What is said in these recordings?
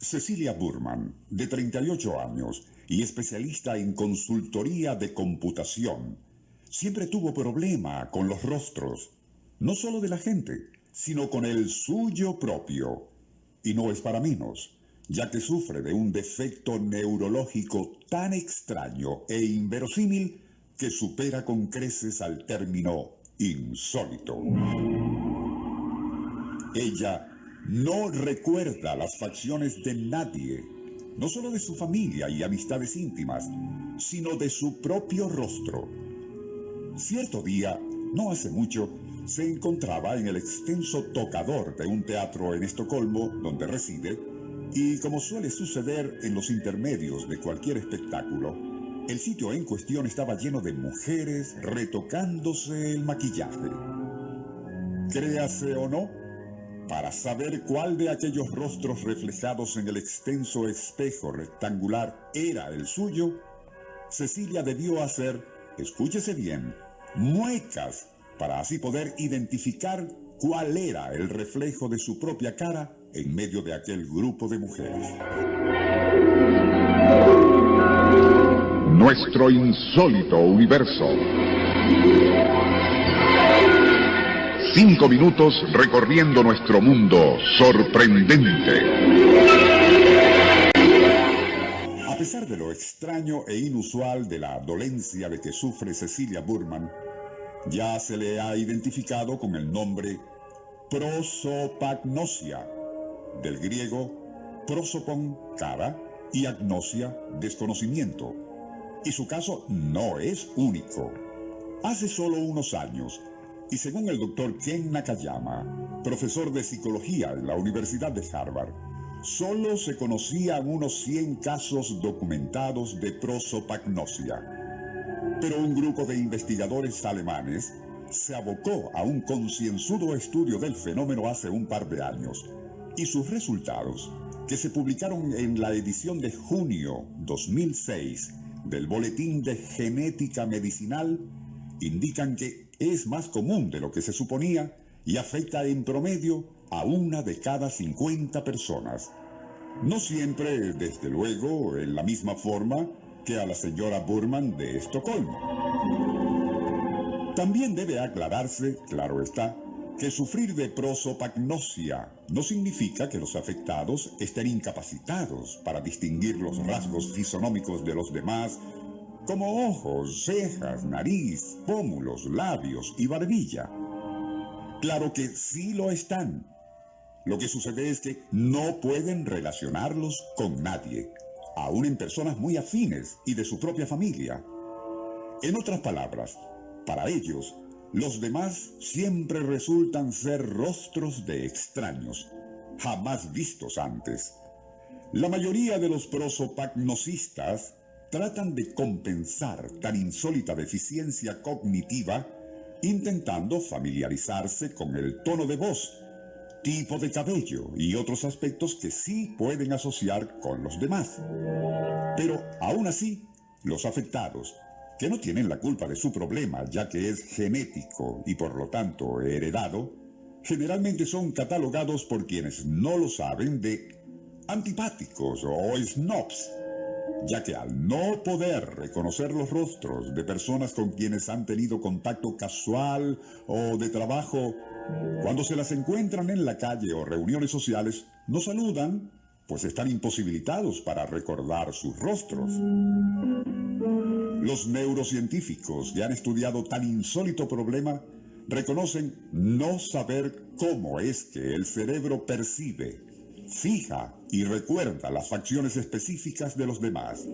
Cecilia Burman, de 38 años y especialista en consultoría de computación, siempre tuvo problema con los rostros, no solo de la gente, sino con el suyo propio. Y no es para menos, ya que sufre de un defecto neurológico tan extraño e inverosímil que supera con creces al término insólito. Ella no recuerda las facciones de nadie, no solo de su familia y amistades íntimas, sino de su propio rostro. Cierto día, no hace mucho, se encontraba en el extenso tocador de un teatro en Estocolmo, donde reside, y como suele suceder en los intermedios de cualquier espectáculo, el sitio en cuestión estaba lleno de mujeres retocándose el maquillaje. Créase o no, para saber cuál de aquellos rostros reflejados en el extenso espejo rectangular era el suyo, Cecilia debió hacer, escúchese bien, muecas para así poder identificar cuál era el reflejo de su propia cara en medio de aquel grupo de mujeres. Nuestro insólito universo. Cinco minutos recorriendo nuestro mundo sorprendente. A pesar de lo extraño e inusual de la dolencia de que sufre Cecilia Burman, ya se le ha identificado con el nombre prosopagnosia, del griego prosopon, cara, y agnosia, desconocimiento. Y su caso no es único. Hace solo unos años, y según el doctor Ken Nakayama, profesor de psicología en la Universidad de Harvard, solo se conocían unos 100 casos documentados de prosopagnosia. Pero un grupo de investigadores alemanes se abocó a un concienzudo estudio del fenómeno hace un par de años y sus resultados, que se publicaron en la edición de junio 2006 del Boletín de Genética Medicinal, indican que es más común de lo que se suponía y afecta en promedio a una de cada 50 personas. No siempre, desde luego, en la misma forma que a la señora Burman de Estocolmo. También debe aclararse, claro está, que sufrir de prosopagnosia no significa que los afectados estén incapacitados para distinguir los rasgos fisonómicos de los demás como ojos, cejas, nariz, pómulos, labios y barbilla. Claro que sí lo están. Lo que sucede es que no pueden relacionarlos con nadie, aún en personas muy afines y de su propia familia. En otras palabras, para ellos, los demás siempre resultan ser rostros de extraños, jamás vistos antes. La mayoría de los prosopagnosistas tratan de compensar tan insólita deficiencia cognitiva intentando familiarizarse con el tono de voz, tipo de cabello y otros aspectos que sí pueden asociar con los demás. Pero aún así, los afectados, que no tienen la culpa de su problema ya que es genético y por lo tanto heredado, generalmente son catalogados por quienes no lo saben de antipáticos o snobs ya que al no poder reconocer los rostros de personas con quienes han tenido contacto casual o de trabajo, cuando se las encuentran en la calle o reuniones sociales, no saludan, pues están imposibilitados para recordar sus rostros. Los neurocientíficos que han estudiado tan insólito problema reconocen no saber cómo es que el cerebro percibe fija y recuerda las facciones específicas de los demás.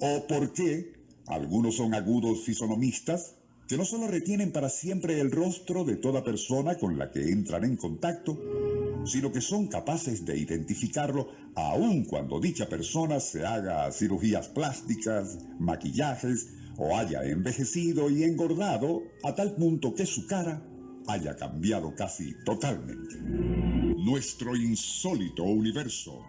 O por qué algunos son agudos fisonomistas que no solo retienen para siempre el rostro de toda persona con la que entran en contacto, sino que son capaces de identificarlo aun cuando dicha persona se haga cirugías plásticas, maquillajes o haya envejecido y engordado a tal punto que su cara haya cambiado casi totalmente. Nuestro insólito universo.